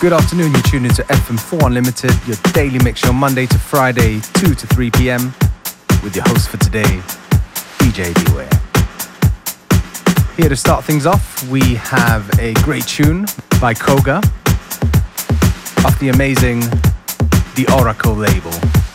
Good afternoon, you're tuned into FM4 Unlimited, your daily mix show Monday to Friday, 2 to 3 p.m. with your host for today, DJ Beware. Here to start things off, we have a great tune by Koga off the amazing The Oracle label.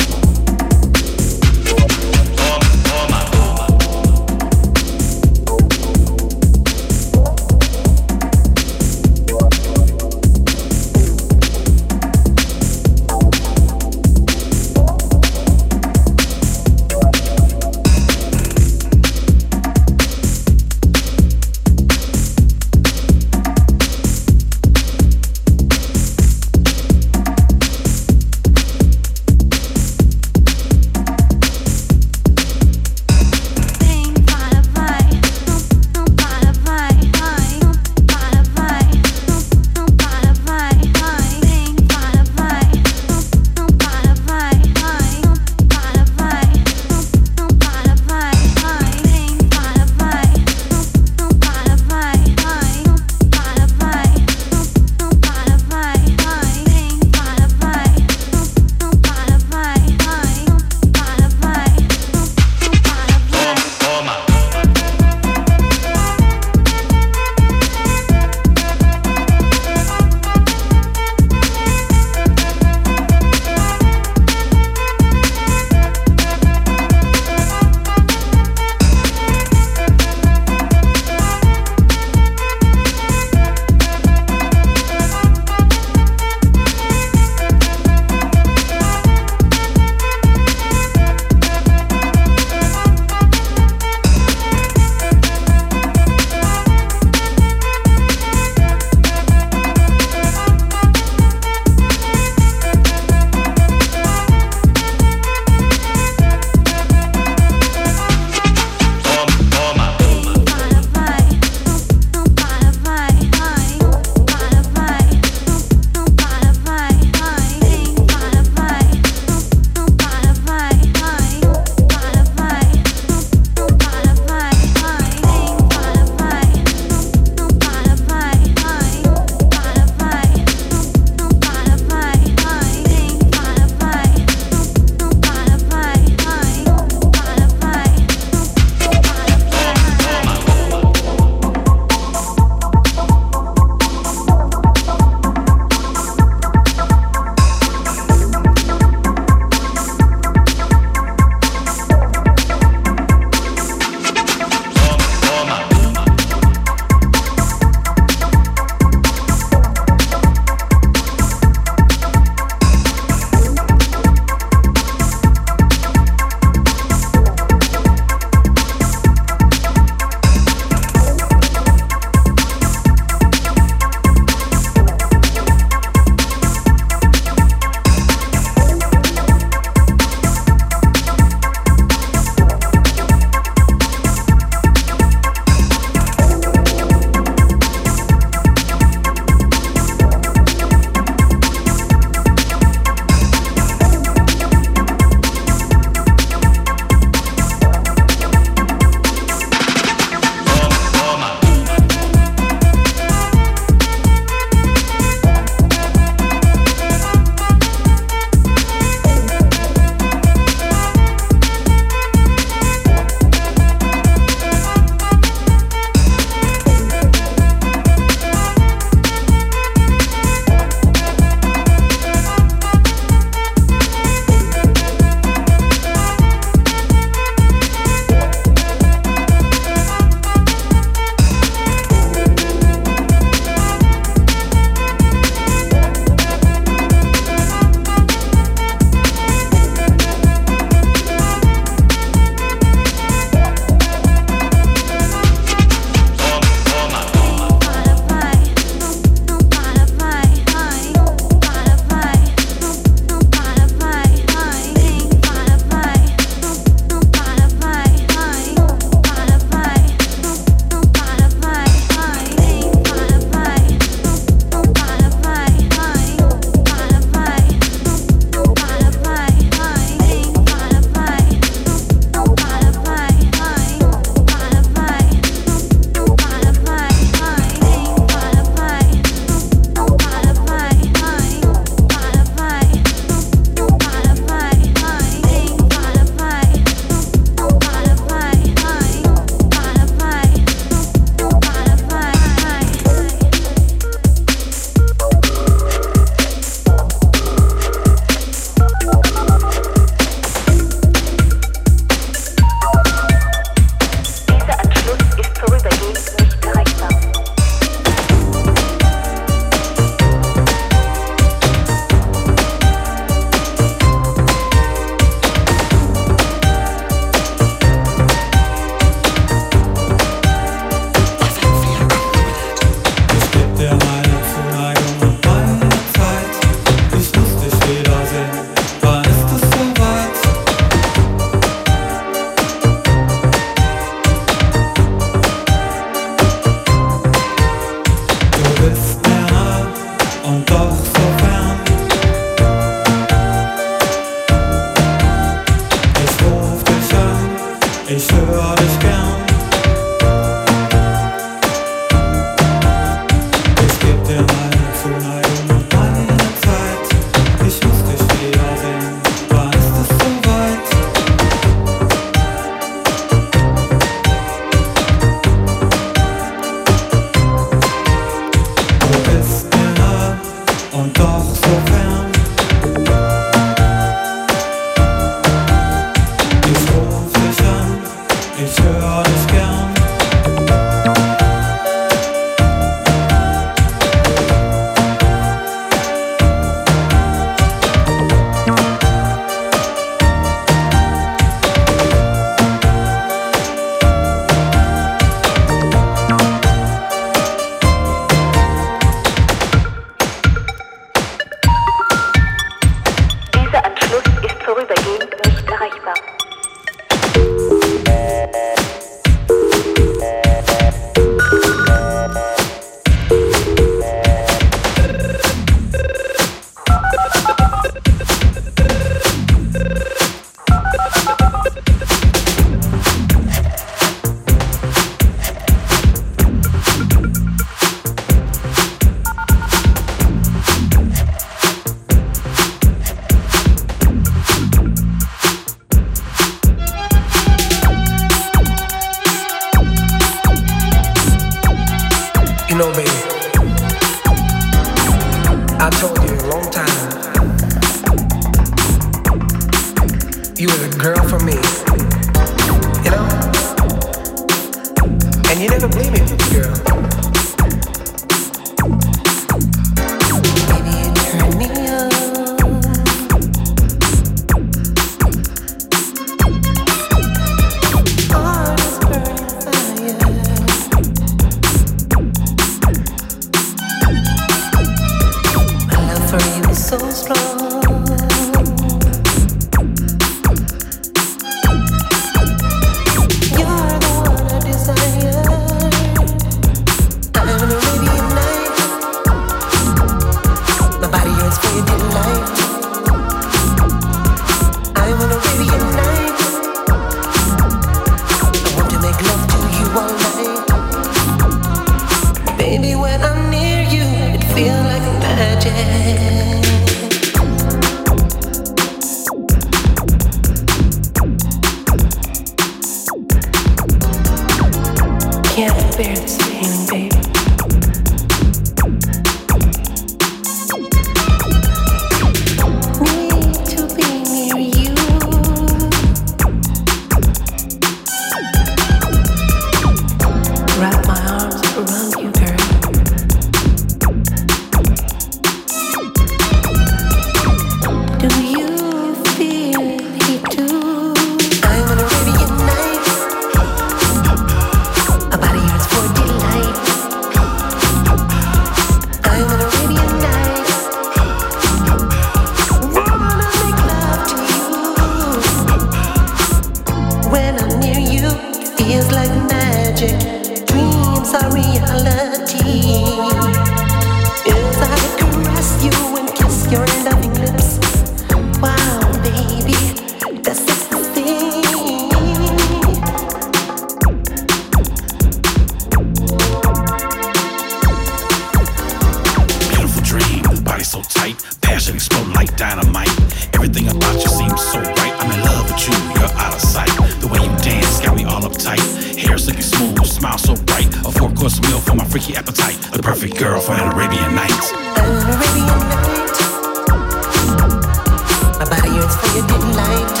for you didn't like.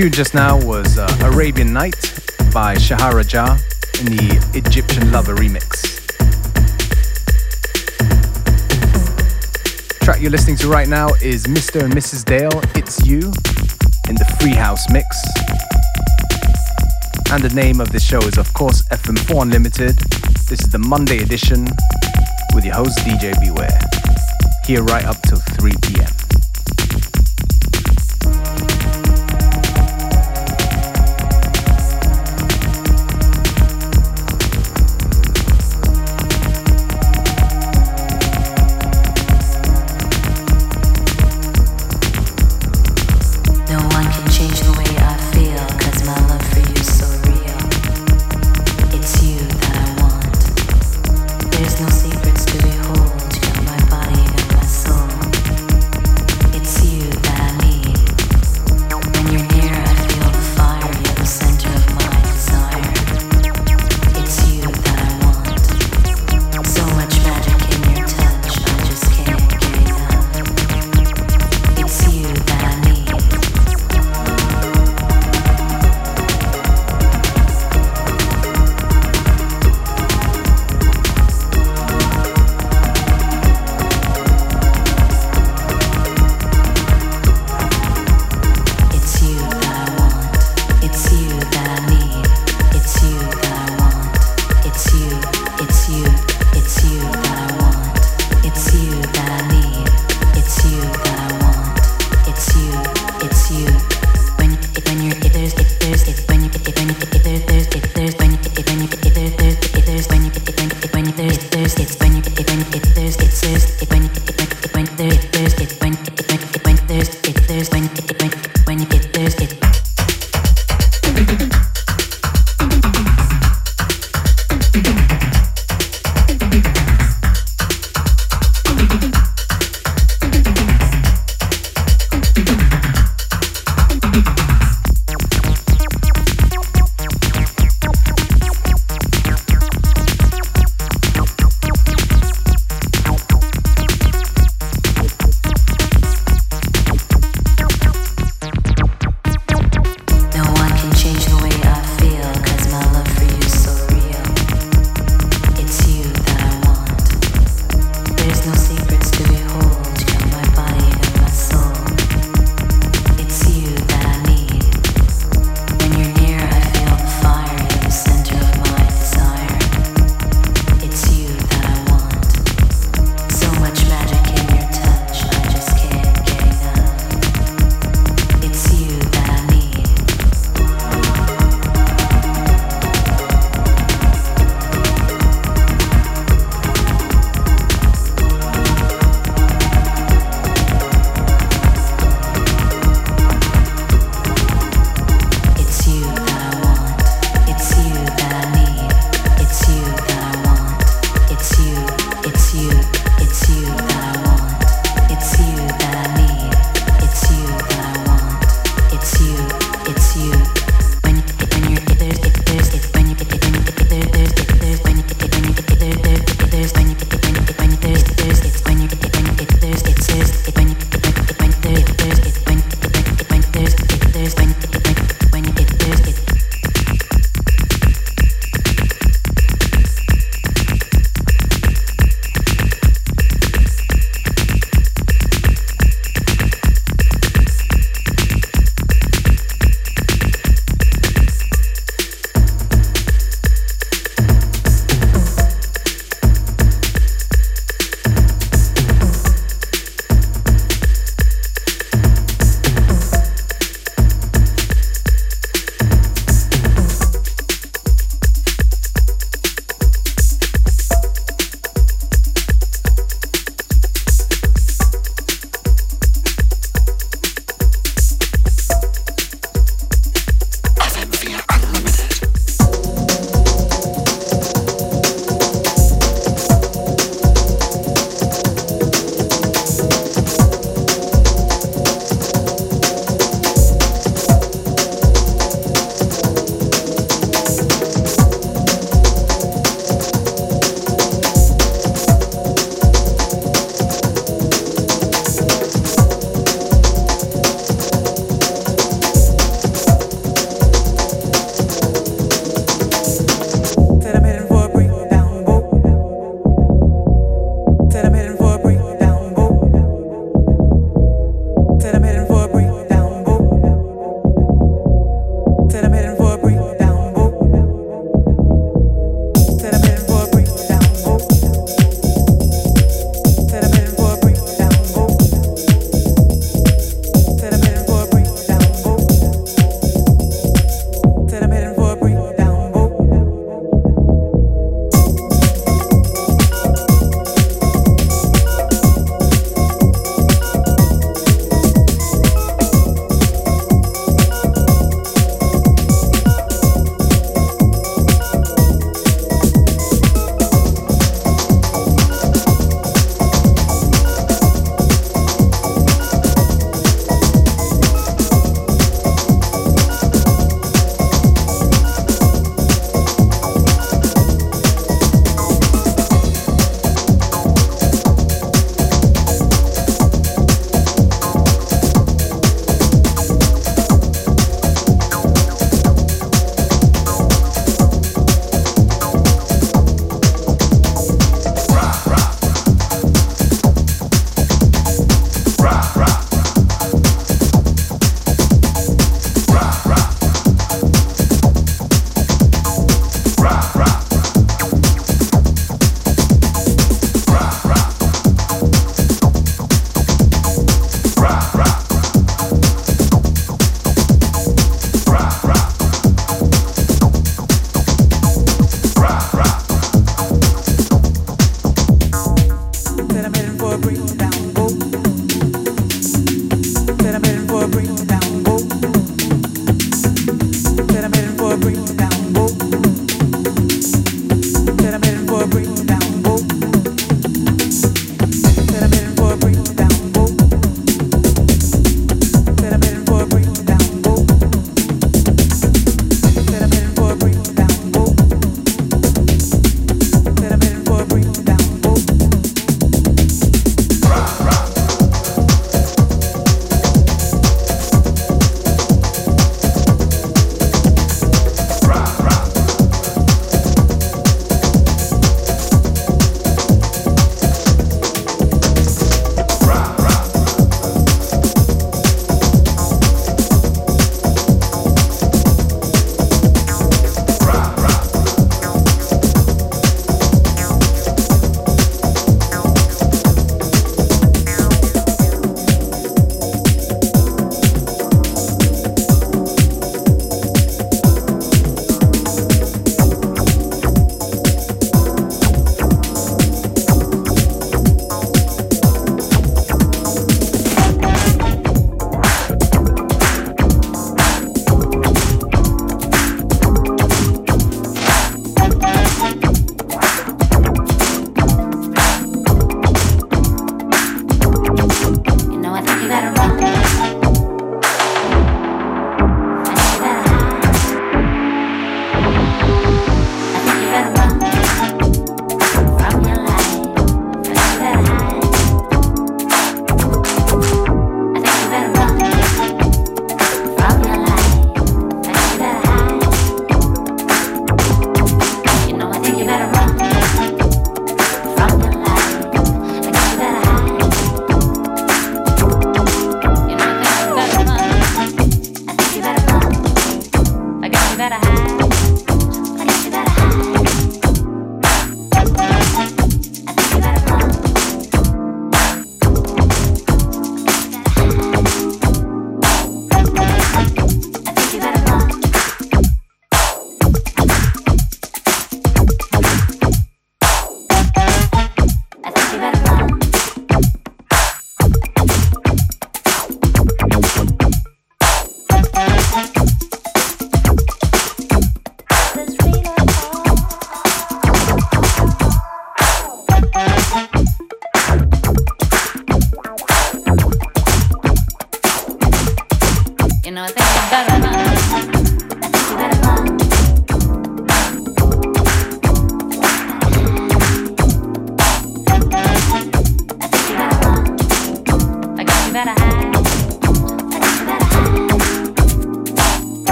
Tune just now was uh, Arabian Night by Shahara Jah in the Egyptian Lover remix. track you're listening to right now is Mr. and Mrs. Dale, It's You, in the Free House mix. And the name of this show is, of course, FM4 Unlimited. This is the Monday edition with your host, DJ Beware. Here right up till 3 p.m.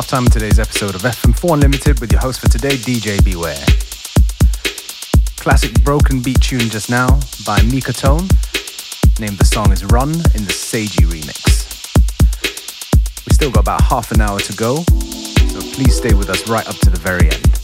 Just gone half time in today's episode of FM4 Unlimited with your host for today, DJ Beware. Classic broken beat tune just now by Micatone. Name the song is Run in the Seiji remix. We still got about half an hour to go, so please stay with us right up to the very end.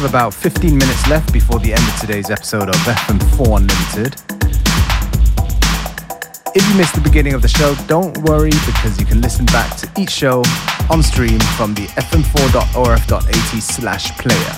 Have about 15 minutes left before the end of today's episode of FM4 Unlimited. If you missed the beginning of the show, don't worry because you can listen back to each show on stream from the fm4.orf.at slash player.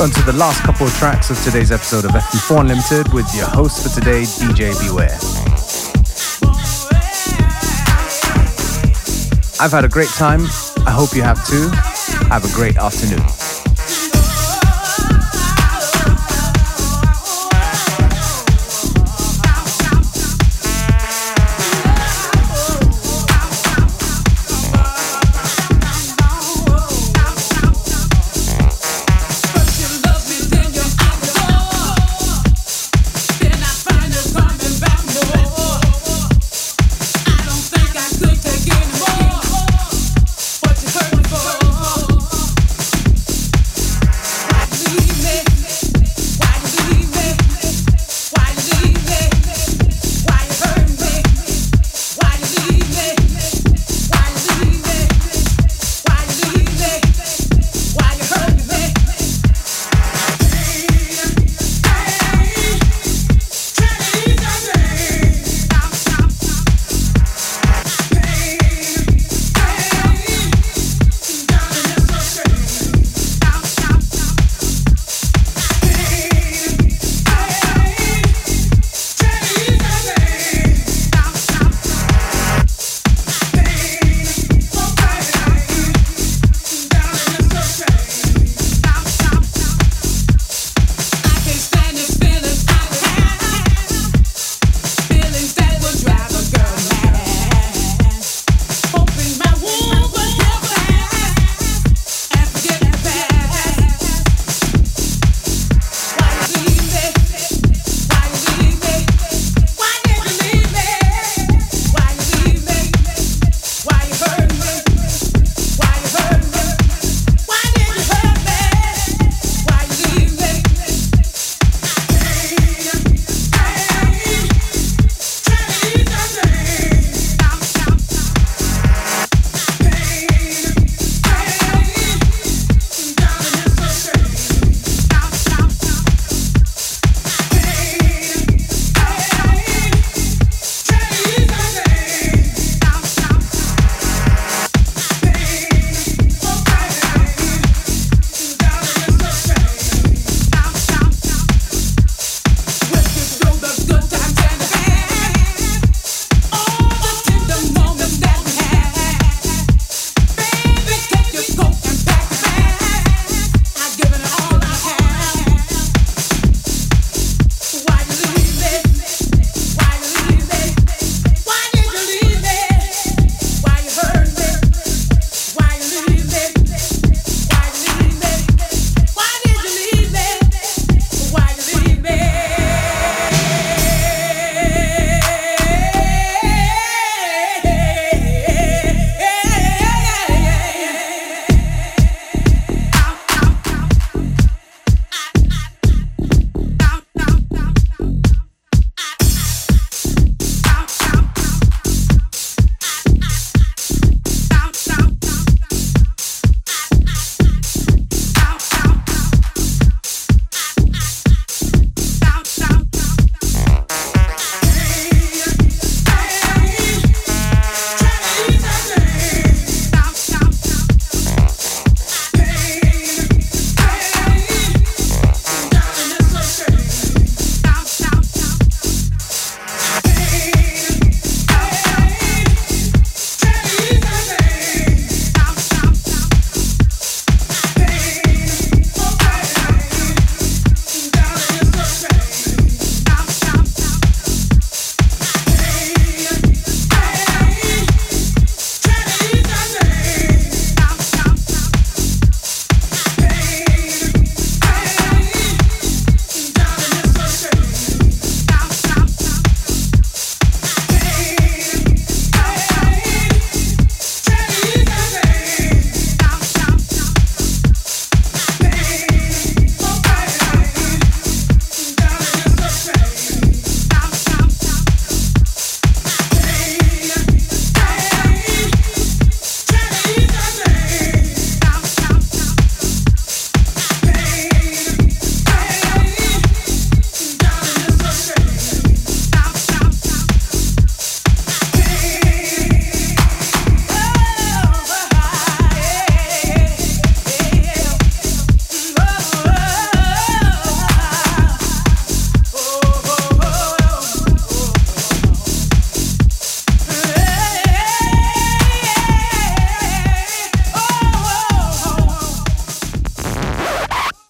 On to the last couple of tracks of today's episode of FM4 Unlimited with your host for today, DJ Beware. I've had a great time. I hope you have too. Have a great afternoon.